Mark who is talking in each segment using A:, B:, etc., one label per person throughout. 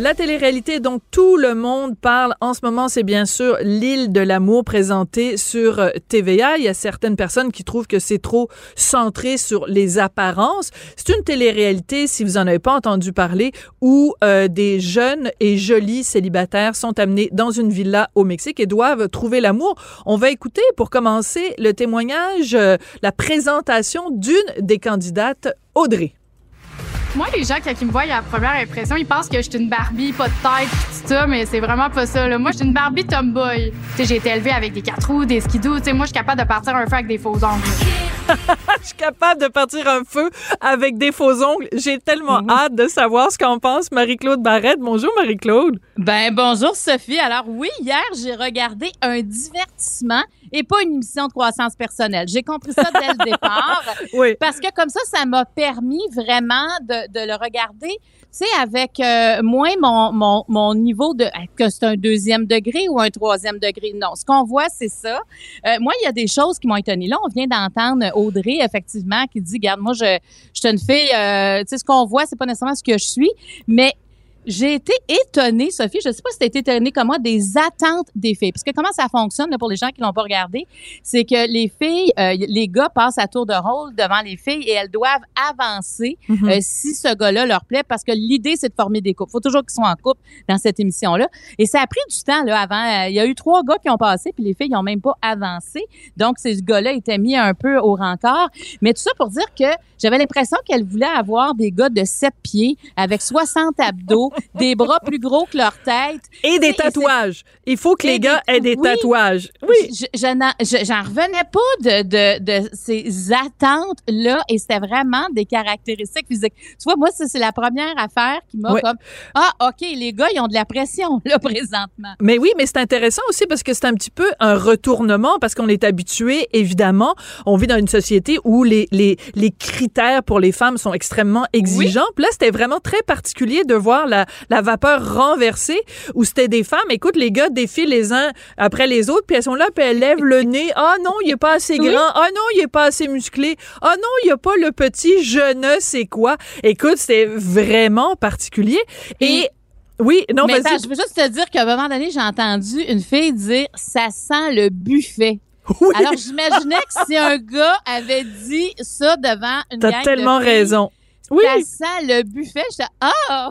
A: La télé-réalité dont tout le monde parle en ce moment, c'est bien sûr L'île de l'amour présentée sur euh, TVA. Il y a certaines personnes qui trouvent que c'est trop centré sur les apparences. C'est une télé-réalité, si vous en avez pas entendu parler, où euh, des jeunes et jolis célibataires sont amenés dans une villa au Mexique et doivent trouver l'amour. On va écouter pour commencer le témoignage, euh, la présentation d'une des candidates, Audrey.
B: Moi, les gens, quand ils me voient à la première impression, ils pensent que je suis une Barbie, pas de tête, tout ça, mais c'est vraiment pas ça. Là. Moi, je suis une Barbie tomboy. Tu sais, j'ai été élevée avec des quatre roues, des skidoo. Tu sais, moi, je suis capable de partir un feu avec des faux ongles.
A: je suis capable de partir un feu avec des faux ongles. J'ai tellement
C: Mhm.
A: hâte de savoir ce qu'en pense Marie-Claude Barrette. Bonjour, Marie-Claude.
C: Ben bonjour Sophie. Alors oui, hier j'ai regardé un divertissement et pas une émission de croissance personnelle. J'ai compris ça dès le départ
A: Oui.
C: parce que comme ça, ça m'a permis vraiment de, de le regarder, tu sais, avec euh, moins mon, mon, mon niveau de est-ce que c'est un deuxième degré ou un troisième degré? Non, ce qu'on voit, c'est ça. Euh, moi, il y a des choses qui m'ont étonnée. Là, on vient d'entendre Audrey, effectivement, qui dit, regarde, moi, je, je suis une fille, euh, tu sais, ce qu'on voit, c'est pas nécessairement ce que je suis, mais j'ai été étonnée, Sophie, je sais pas si tu été étonnée comme moi, des attentes des filles. Parce que comment ça fonctionne là, pour les gens qui l'ont pas regardé, c'est que les filles, euh, les gars passent à tour de rôle devant les filles et elles doivent avancer
A: Mhm.
C: euh, si ce gars-là leur plaît parce que l'idée, c'est de former des couples. faut toujours qu'ils soient en couple dans cette émission-là. Et ça a pris du temps là avant. euh, Il y a eu trois gars qui ont passé puis les filles n'ont même pas avancé. Donc, ces gars-là étaient mis un peu au rencard. Mais tout ça pour dire que j'avais l'impression qu'elle voulait avoir des gars de 7 pieds avec 60 abdos, des bras plus gros que leur tête.
A: Et des tatouages. Il faut que
C: Et
A: les gars
C: des-
A: aient des
C: oui.
A: tatouages. Oui.
C: Je, je je- j'en revenais pas de, de, de ces attentes-là et c'était vraiment des caractéristiques physiques. Tu vois, moi, ça, c'est la première affaire qui m'a comme, ah, OK, les gars, ils ont de la pression, là, présentement.
A: Mais oui, mais c'est intéressant aussi parce que c'est un petit peu un retournement parce qu'on est habitué, évidemment, on vit dans une société où les, les, les critères pour les femmes sont extrêmement exigeants. Puis là, c'était vraiment très particulier de voir la, la vapeur renversée où c'était des femmes, écoute, les gars défilent les uns après les autres, puis elles sont là, puis elles lèvent le nez. Ah non, il est pas assez grand. Ah non, il est pas assez musclé. Ah non, il y a pas le petit je ne sais quoi. Écoute, c'était vraiment particulier. Et, oui, non,
C: Mais attends, je veux juste te dire qu'à un moment donné, j'ai entendu une fille dire, ça sent le buffet.
A: Oui.
C: Alors, j'imaginais que si un gars avait dit ça devant une
A: T'as
C: de
A: tellement
C: filles,
A: raison. Oui.
C: Ça sent le buffet. J'étais ah.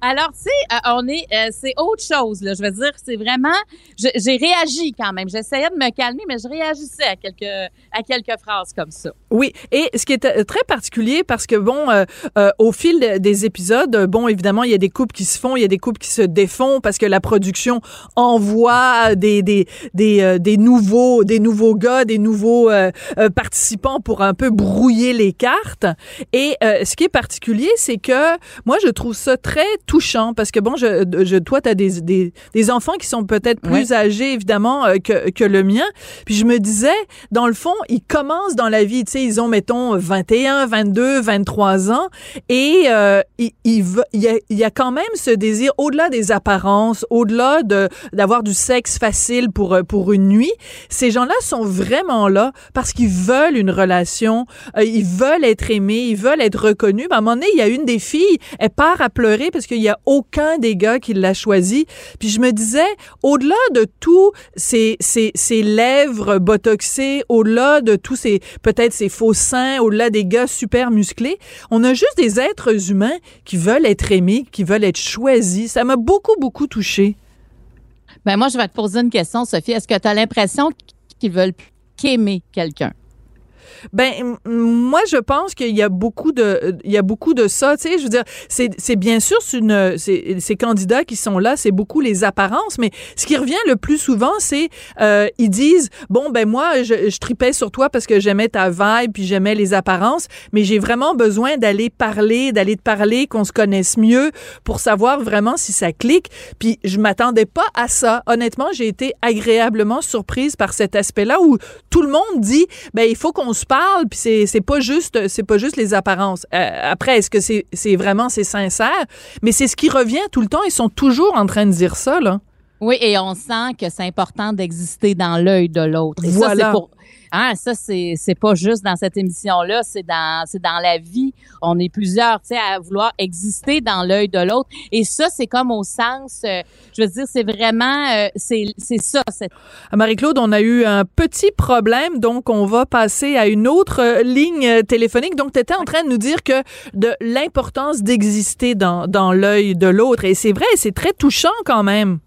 C: Alors tu sais, euh, on est, euh, c'est autre chose là. Je veux dire, c'est vraiment, j'ai réagi quand même. J'essayais de me calmer, mais je réagissais à quelques à quelques phrases comme ça.
A: Oui, et ce qui est euh, très particulier parce que bon, au fil de- des épisodes, bon, évidemment, il y a des couples qui se font, il y a des couples qui se défont parce que la production envoie des des des, nouveaux des nouveaux gars, des nouveaux participants pour un peu brouiller les cartes. Et ce qui est particulier, c'est que moi, je trouve ça très touchant parce que bon, je, je toi, t'as des, des des enfants qui sont peut-être plus âgés évidemment euh, que que le mien. Puis je me disais, dans le fond, ils commencent dans la vie, tu sais, ils ont, mettons, 21, 22, 23 ans, et euh, il, il, il y a, il y a quand même ce désir, au-delà des apparences, au-delà de d'avoir du sexe facile pour, euh, pour une nuit, ces gens-là sont vraiment là parce qu'ils veulent une relation, euh, ils veulent être aimés, ils veulent être reconnus. Ben, à un moment donné, il y a une des filles, elle part à pleurer parce qu'il y a aucun des gars qui l'a choisi. Puis je me disais, au-delà de tout ces, ces, ces lèvres botoxées, au-delà de tous ces, peut-être ces faux seins, au-delà des gars super musclés, on a juste des êtres humains qui veulent être aimés, qui veulent être choisis. Ça m'a beaucoup, beaucoup touchée.
C: Ben moi, je vais te poser une question, Sophie. Est-ce que tu as l'impression qu'ils veulent qu'aimer quelqu'un?
A: Ben moi je pense qu'il y a beaucoup de il y a beaucoup de ça, tu sais, je veux dire c'est c'est bien sûr une ces candidats qui sont là, c'est beaucoup les apparences, mais ce qui revient le plus souvent c'est euh, ils disent bon ben moi je, je tripais sur toi parce que j'aimais ta vibe puis j'aimais les apparences, mais j'ai vraiment besoin d'aller parler, d'aller te parler, qu'on se connaisse mieux pour savoir vraiment si ça clique. Puis je m'attendais pas à ça. Honnêtement, j'ai été agréablement surprise par cet aspect-là où tout le monde dit ben il faut qu'on se parle puis c'est c'est pas juste c'est pas juste les apparences. Euh, après est-ce que c'est c'est vraiment c'est sincère? Mais c'est ce qui revient tout le temps, ils sont toujours en train de dire ça là.
C: Oui, et on sent que c'est important d'exister dans l'œil de l'autre. Et
A: Voilà.
C: ça, c'est pour.
D: Hein, ça, c'est, c'est pas juste dans cette émission-là, c'est dans, c'est dans la vie. On est plusieurs, tu sais, à vouloir exister dans l'œil de l'autre. Et ça, c'est comme au sens, euh, je veux dire, c'est vraiment, euh, c'est, c'est ça. C'est...
A: Marie-Claude, on a eu un petit problème, donc on va passer à une autre euh, ligne téléphonique. Donc, tu étais en train de nous dire que de l'importance d'exister dans, dans l'œil de l'autre. Et c'est vrai, c'est très touchant quand même.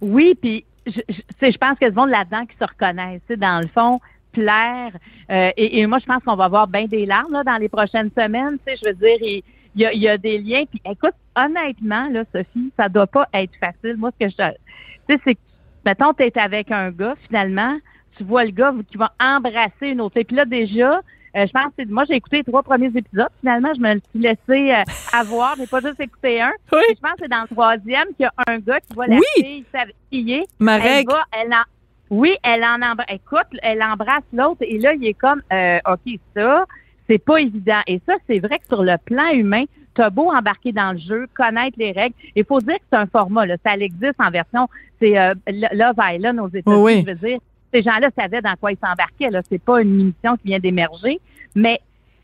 C: Oui, puis je, je, je pense qu'il y a du monde là-dedans qui se reconnaissent. Dans le fond, plaire. Euh, et, moi, je pense qu'on va avoir bien des larmes là, dans les prochaines semaines. Je veux dire, il y a, des liens. Puis écoute, honnêtement, là, Sophie, ça doit pas être facile. Moi, ce que je... Sais, c'est que, mettons, tu es avec un gars, finalement, tu vois le gars qui va embrasser une autre. Et puis là, déjà, je pense que moi, j'ai écouté les trois premiers épisodes. Finalement, je me suis laissé euh, avoir. J'ai pas juste écouté un.
A: Oui.
C: je pense que c'est dans le troisième qu'il y a un gars qui voit la
A: oui.
C: fille s'habiller. Elle va, elle en, oui, elle en embrasse. Écoute, elle embrasse l'autre et là, il est comme, euh, OK, ça, c'est pas évident. Et ça, c'est vrai que sur le plan humain, t'as beau embarquer dans le jeu, connaître les règles. Il faut dire que c'est un format, là. Ça existe en version, c'est euh, Love Island aux États-Unis.
A: Oui.
C: Je veux dire, ces gens-là savaient dans quoi ils s'embarquaient. Là, c'est pas une émission qui vient d'émerger, mais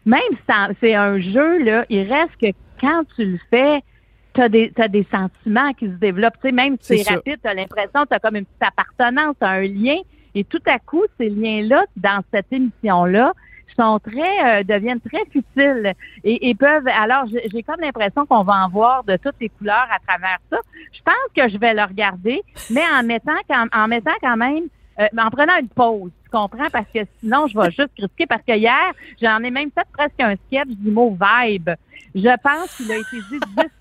C: même si c'est un jeu là, il reste que quand tu le fais, t'as des t'as des sentiments qui se développent. Tu sais, même si c'est rapide, t'as l'impression que t'as comme une petite appartenance, t'as un lien, et tout à coup, ces liens-là dans cette émission-là sont très euh, deviennent très futiles et, et peuvent alors j'ai comme l'impression qu'on va en voir de toutes les couleurs à travers ça. Je pense que je vais le regarder, mais en mettant quand, en mettant quand même euh, en prenant une pause, tu comprends? Parce que sinon, je vais juste critiquer. Parce que hier, j'en ai même fait presque un sketch du mot vibe. Je pense qu'il a été dit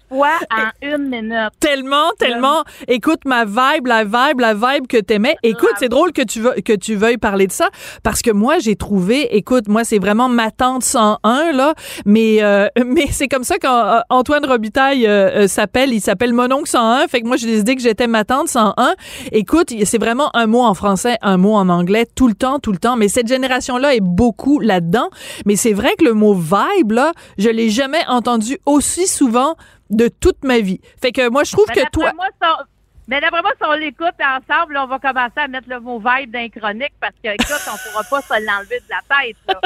C: fois en une minute.
A: Tellement, tellement. Écoute, ma vibe, la vibe, la vibe que t'aimais. Écoute, c'est drôle que tu, veux, que tu veuilles parler de ça parce que moi, j'ai trouvé, écoute, moi, c'est vraiment ma tante 101, là. Mais, euh, mais c'est comme ça qu'Antoine Robitaille euh, s'appelle. Il s'appelle Mononcle 101. Fait que moi, j'ai décidé que j'étais ma tante 101. Écoute, c'est vraiment un mot en français, un mot en anglais, tout le temps, tout le temps. Mais cette génération-là est beaucoup là-dedans. Mais c'est vrai que le mot vibe, là, je l'ai jamais entendu aussi souvent de toute ma vie. Fait que moi, je trouve que toi.
C: Moi, ça, mais d'après moi, si on l'écoute ensemble, là, on va commencer à mettre le mot vibe dans les chroniques parce que, écoute, on pourra pas se l'enlever de la tête, là.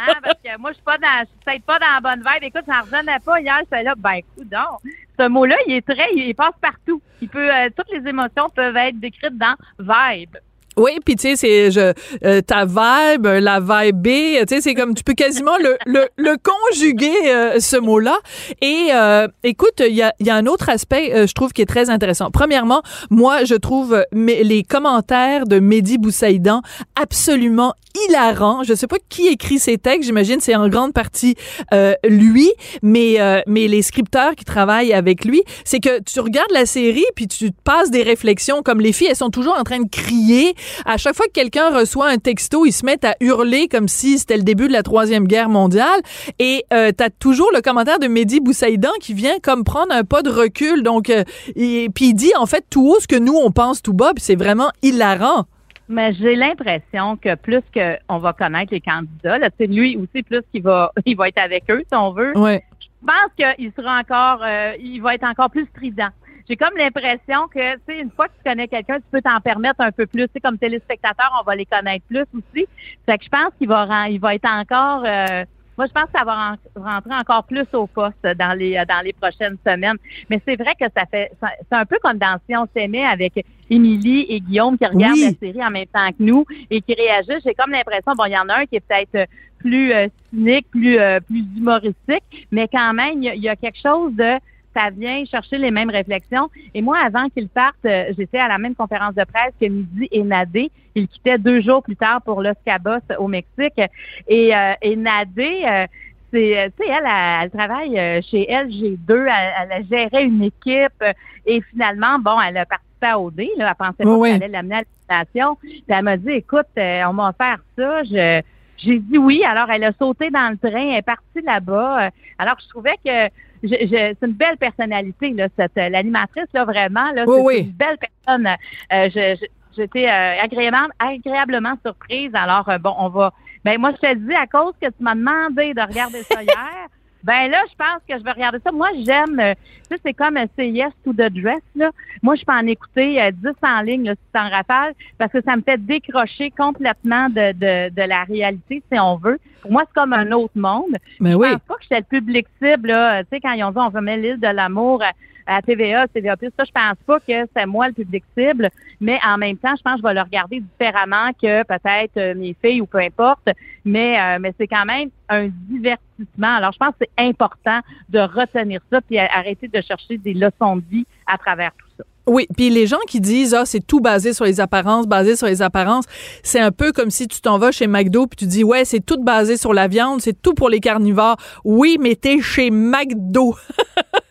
C: Hein? Parce que moi, je suis pas dans, je suis peut-être pas dans la bonne vibe. Écoute, j'en revenais pas hier, c'est là, ben, écoute, donc. Ce mot-là, il est très, il passe partout. Il peut, euh, toutes les émotions peuvent être décrites dans vibe.
A: Oui, puis tu sais, c'est je, euh, ta vibe, la vibe B, tu sais, c'est comme tu peux quasiment le, le, le conjuguer euh, ce mot-là. Et euh, écoute, il y a, y a un autre aspect, euh, je trouve, qui est très intéressant. Premièrement, moi, je trouve mes, les commentaires de Mehdi Boussaïdan absolument hilarants. Je sais pas qui écrit ces textes, j'imagine c'est en grande partie lui, mais mais les scripteurs qui travaillent avec lui, c'est que tu regardes la série puis tu te passes des réflexions comme les filles, elles sont toujours en train de crier à chaque fois que quelqu'un reçoit un texto, ils se mettent à hurler comme si c'était le début de la troisième guerre mondiale. Et euh, t'as toujours le commentaire de Mehdi Boussaïdan qui vient comme prendre un pas de recul. Donc, euh, et, puis il dit en fait tout haut ce que nous on pense tout bas. Puis c'est vraiment hilarant.
C: Mais j'ai l'impression que plus que on va connaître les candidats, là, c'est lui aussi plus qu'il va, il va être avec eux si on veut.
A: Ouais.
C: Je pense qu'il sera encore, euh, il va être encore plus strident j'ai comme l'impression que, tu sais, une fois que tu connais quelqu'un, tu peux t'en permettre un peu plus. Tu sais, comme téléspectateur, on va les connaître plus aussi. Fait que je pense qu'il va, il va être encore. Euh, moi, je pense que ça va rentrer encore plus au poste dans les dans les prochaines semaines. Mais c'est vrai que ça fait, c'est un peu comme dans Si on s'aimait avec Émilie et Guillaume qui regardent
A: oui.
C: la série en même temps que nous et qui réagissent. J'ai comme l'impression, bon, il y en a un qui est peut-être plus euh, cynique, plus euh, plus humoristique, mais quand même, il y, y a quelque chose de ça vient chercher les mêmes réflexions. Et moi, avant qu'ils partent, euh, j'étais à la même conférence de presse que Midi et Nadé. Ils quittaient deux jours plus tard pour Los Cabos au Mexique. Et, euh, et Nadé, euh, c'est, tu sais, elle, elle, elle, travaille chez LG2, elle, elle a géré une équipe et finalement, bon, elle a participé à OD, là, elle pensait pas
A: oui.
C: qu'elle allait l'amener à l'animation. Puis elle m'a dit, écoute, on m'a offert ça, je, j'ai dit oui, alors elle a sauté dans le train, elle est partie là-bas. Alors je trouvais que je, je, c'est une belle personnalité, là, cette l'animatrice, là, vraiment, là,
A: oui,
C: c'est
A: oui.
C: une belle personne. Euh, je, je, j'étais euh, agréablement, agréablement surprise. Alors, euh, bon, on va. Ben moi, je te dis, à cause que tu m'as demandé de regarder ça hier, Ben là, je pense que je vais regarder ça. Moi, j'aime, euh, tu sais, c'est comme un Yes to the Dress, là. Moi, je peux en écouter euh, 10 en ligne, là, si c'est en rafale, parce que ça me fait décrocher complètement de, de, de la réalité, si on veut. Pour moi, c'est comme un autre monde.
A: Mais
C: je
A: oui.
C: pense pas que j'étais le public cible, là. Tu sais, quand ils ont dit on remet l'île de l'amour à, à TVA, TVA+, ça, je pense pas que c'est moi le public cible, mais en même temps, je pense que je vais le regarder différemment que peut-être euh, mes filles ou peu importe, mais, euh, mais c'est quand même un divertissement. Alors, je pense que c'est important de retenir ça puis arrêter de chercher des leçons de vie à travers tout ça.
A: Oui, puis les gens qui disent ah c'est tout basé sur les apparences, basé sur les apparences, c'est un peu comme si tu t'en vas chez McDo puis tu dis ouais c'est tout basé sur la viande, c'est tout pour les carnivores. Oui, mais t'es chez McDo.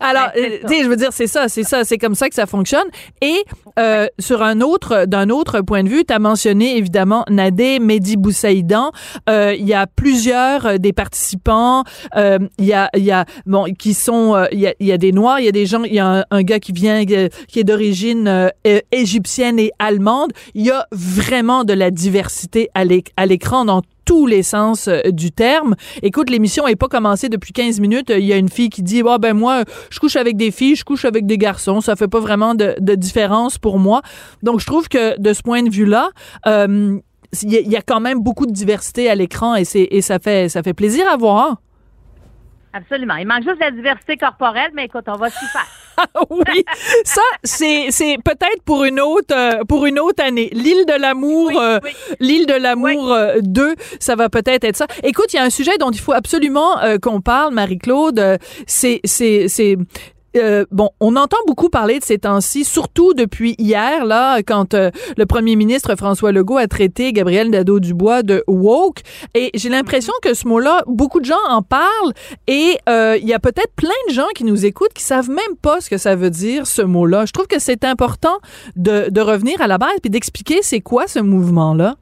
A: Alors, euh, tu sais, je veux dire, c'est ça, c'est ça, c'est comme ça que ça fonctionne. Et euh, sur un autre, d'un autre point de vue, tu as mentionné évidemment Nadé Mehdi Boussaïdan. Euh, Il y a plusieurs euh, des participants. euh, Il y a, il y a, bon, qui sont, il y a, il y a des noirs, il y a des gens, il y a un, un gars qui vient, qui est d'origine euh, égyptienne et allemande. Il y a vraiment de la diversité à l'écran dans tous les sens euh, du terme. Écoute, l'émission n'est pas commencée depuis 15 minutes. Il y a une fille qui dit, ah ben moi, je couche avec des filles, je couche avec des garçons. Ça fait pas vraiment de, de différence pour moi. Donc, je trouve que de ce point de vue-là, euh, il y, a- quand même beaucoup de diversité à l'écran et, et ça, fait, ça fait plaisir à voir.
C: Absolument. Il manque juste la diversité corporelle, mais écoute, on va s'y faire.
A: oui, ça c'est c'est peut-être pour une autre euh, pour une autre année. L'île de l'amour
C: Oui,
A: euh,
C: oui.
A: l'île de l'amour euh, 2, ça va peut-être être ça. Écoute, il y a un sujet dont il faut absolument euh, qu'on parle Marie-Claude, Euh, c'est c'est c'est euh, bon, on entend beaucoup parler de ces temps-ci, surtout depuis hier, là, quand euh, le premier ministre François Legault a traité Gabriel Nadeau-Dubois de woke. Et j'ai l'impression que ce mot-là, beaucoup de gens en parlent et euh, il y a peut-être plein de gens qui nous écoutent qui savent même pas ce que ça veut dire, ce mot-là. Je trouve que c'est important de, de revenir à la base puis d'expliquer c'est quoi ce mouvement-là.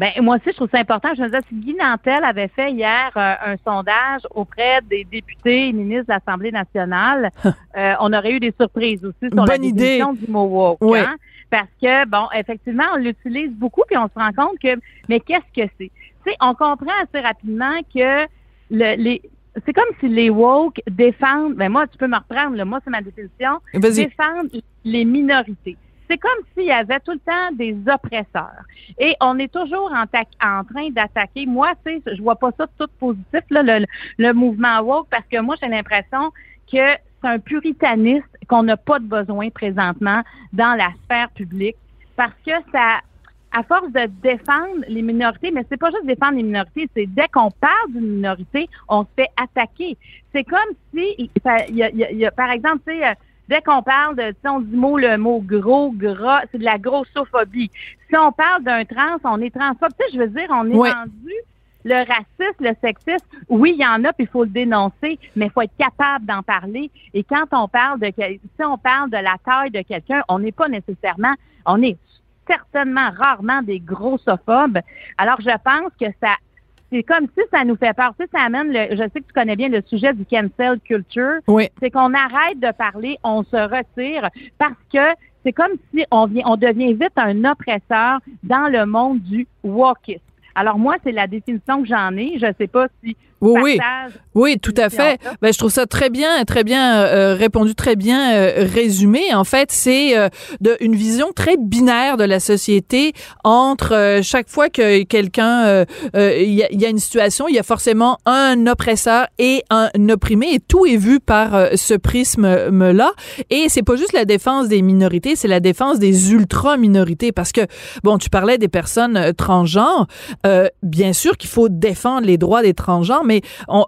C: Ben, moi aussi, je trouve ça important. Je me disais, si Guy Nantel avait fait hier euh, un sondage auprès des députés et ministres de l'Assemblée nationale, euh, on aurait eu des surprises aussi sur la
A: Bonne idée.
C: définition du mot woke.
A: Oui.
C: hein. Parce que, bon, effectivement, on l'utilise beaucoup, puis on se rend compte que, mais qu'est-ce que c'est? Tu sais, on comprend assez rapidement que le, les, c'est comme si les woke défendent, ben moi, tu peux me reprendre, là, moi, c'est ma définition, défendre les minorités. C'est comme s'il y avait tout le temps des oppresseurs. Et on est toujours en, en train d'attaquer. Moi, tu sais, je vois pas ça tout positif, là, le, le mouvement woke, parce que moi, j'ai l'impression que c'est un puritanisme qu'on n'a pas de besoin présentement dans la sphère publique, parce que ça, à force de défendre les minorités, mais c'est pas juste défendre les minorités, c'est dès qu'on parle d'une minorité, on se fait attaquer. C'est comme si, y a, y a- y a- par exemple, tu sais, euh, dès qu'on parle de, sais, on dit mot, le mot gros, gras, c'est de la grossophobie. Si on parle d'un trans, on est transphobe. Tu sais, je veux dire, on est
A: Ouais.
C: rendu le racisme, le sexisme, oui, il y en a, puis il faut le dénoncer, mais il faut être capable d'en parler. Et quand on parle de si on parle de la taille de quelqu'un, on n'est pas nécessairement, on est certainement rarement des grossophobes. Alors, je pense que ça, c'est comme si ça nous fait peur. Tu sais, ça amène le, je sais que tu connais bien le sujet du cancel culture.
A: Oui.
C: C'est qu'on arrête de parler, on se retire parce que c'est comme si on vient, on devient vite un oppresseur dans le monde du wokisme. Alors moi, c'est la définition que j'en ai. Je sais pas si
A: Oui, oui.
C: partage
A: Oui, tout à fait. Ben, je trouve ça très bien, très bien euh, répondu, très bien euh, résumé. En fait, c'est euh, de une vision très binaire de la société entre euh, chaque fois que quelqu'un, euh, euh, il y, y a une situation, il y a forcément un oppresseur et un opprimé, et tout est vu par euh, ce prisme-là. Et c'est pas juste la défense des minorités, c'est la défense des ultra-minorités, parce que bon, tu parlais des personnes euh, transgenres. Euh, bien sûr qu'il faut défendre les droits des transgenres, mais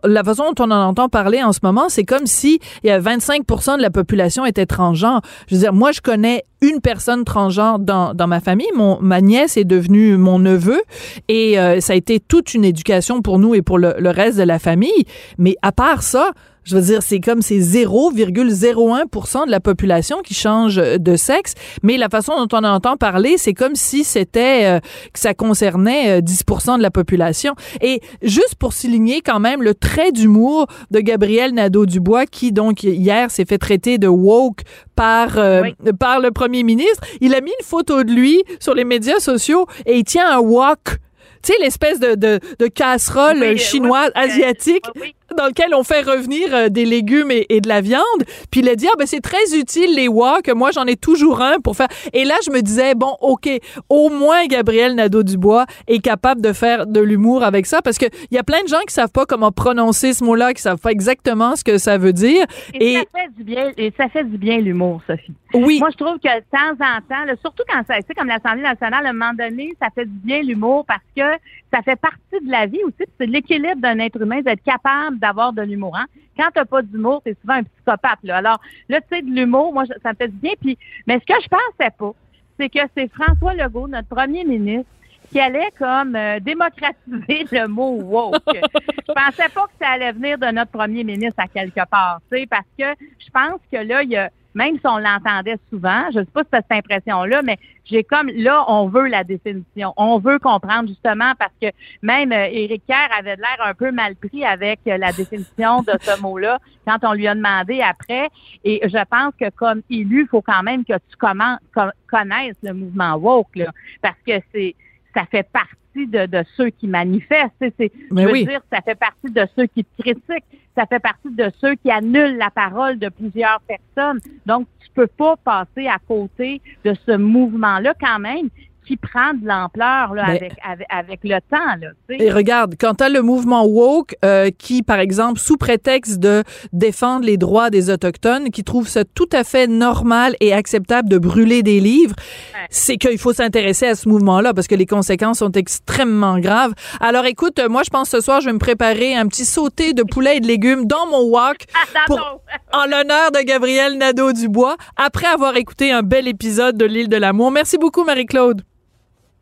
A: la façon dont on en entend parler en ce moment, c'est comme si il y a 25% de la population était transgenre. Je veux dire, moi, je connais une personne transgenre dans, dans ma famille. Mon, ma nièce est devenue mon neveu et euh, ça a été toute une éducation pour nous et pour le reste de la famille. Mais à part ça, je veux dire, c'est comme c'est 0,01% de la population qui change de sexe, mais la façon dont on entend parler, c'est comme si c'était euh, que ça concernait euh, 10% de la population. Et juste pour souligner quand même le trait d'humour de Gabriel Nadeau-Dubois qui donc hier s'est fait traiter de woke par euh,
C: Oui.
A: par le premier ministre, il a mis une photo de lui sur les médias sociaux et il tient un wok tu sais, l'espèce de, de, de casserole
C: Oui,
A: chinoise,
C: oui,
A: asiatique,
C: oui.
A: Dans lequel on fait revenir euh, des légumes et, et de la viande. Puis il a dit, ah ben c'est très utile les wok, moi j'en ai toujours un pour faire. Et là, je me disais, bon, OK, au moins Gabriel Nadeau-Dubois est capable de faire de l'humour avec ça, parce que il y a plein de gens qui savent pas comment prononcer ce mot-là, qui savent pas exactement ce que ça veut dire.
C: Et,
A: Et-
C: ça fait du bien, et ça fait du bien l'humour, Sophie.
A: Oui.
C: Moi, je trouve que de temps en temps, là, surtout quand ça, sais, comme l'Assemblée nationale, à un moment donné, ça fait du bien l'humour parce que ça fait partie de la vie aussi. C'est l'équilibre d'un être humain d'être capable d'avoir de l'humour. Hein? Quand t'as pas d'humour, t'es souvent un psychopathe. Là. Alors là, tu sais, de l'humour, moi, ça me fait du bien. Puis, mais ce que je pensais pas, c'est que c'est François Legault, notre premier ministre, qui allait comme euh, démocratiser le mot woke. je pensais pas que ça allait venir de notre premier ministre à quelque part, parce que je pense que là, il y a, même si on l'entendait souvent, je sais pas si c'est cette impression-là, mais j'ai comme, là, on veut la définition. On veut comprendre justement parce que même euh, Éric Kerr avait l'air un peu mal pris avec euh, la définition de ce mot-là quand on lui a demandé après. Et je pense que comme élu, il faut quand même que tu commen- co- connaisses le mouvement woke, là, parce que c'est, ça fait partie de, de ceux qui manifestent. C'est, je veux
A: oui.
C: dire, ça fait partie de ceux qui critiquent. Ça fait partie de ceux qui annulent la parole de plusieurs personnes. Donc, tu peux pas passer à côté de ce mouvement-là quand même qui prend de l'ampleur là,
A: Mais-
C: avec, avec, avec le temps. Là.
A: Et regarde, quand tu as le mouvement woke euh, qui, par exemple, sous prétexte de défendre les droits des Autochtones, qui trouve ça tout à fait normal et acceptable de brûler des livres,
C: Ouais.
A: c'est qu'il faut s'intéresser à ce mouvement-là parce que les conséquences sont extrêmement graves. Alors écoute, euh, moi je pense ce soir, je vais me préparer un petit sauté de poulet et de légumes dans mon wok
C: Dans
A: pour- en l'honneur de Gabriel Nadeau-Dubois après avoir écouté un bel épisode de l'île de l'amour. Merci beaucoup, Marie-Claude.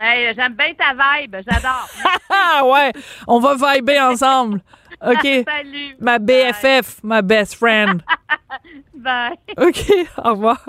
C: Hey, J'aime bien ta vibe, j'adore.
A: Ah ouais, on va vibrer ensemble. OK.
C: Salut.
A: Ma BFF, ma best friend.
C: Bye.
A: OK, au revoir.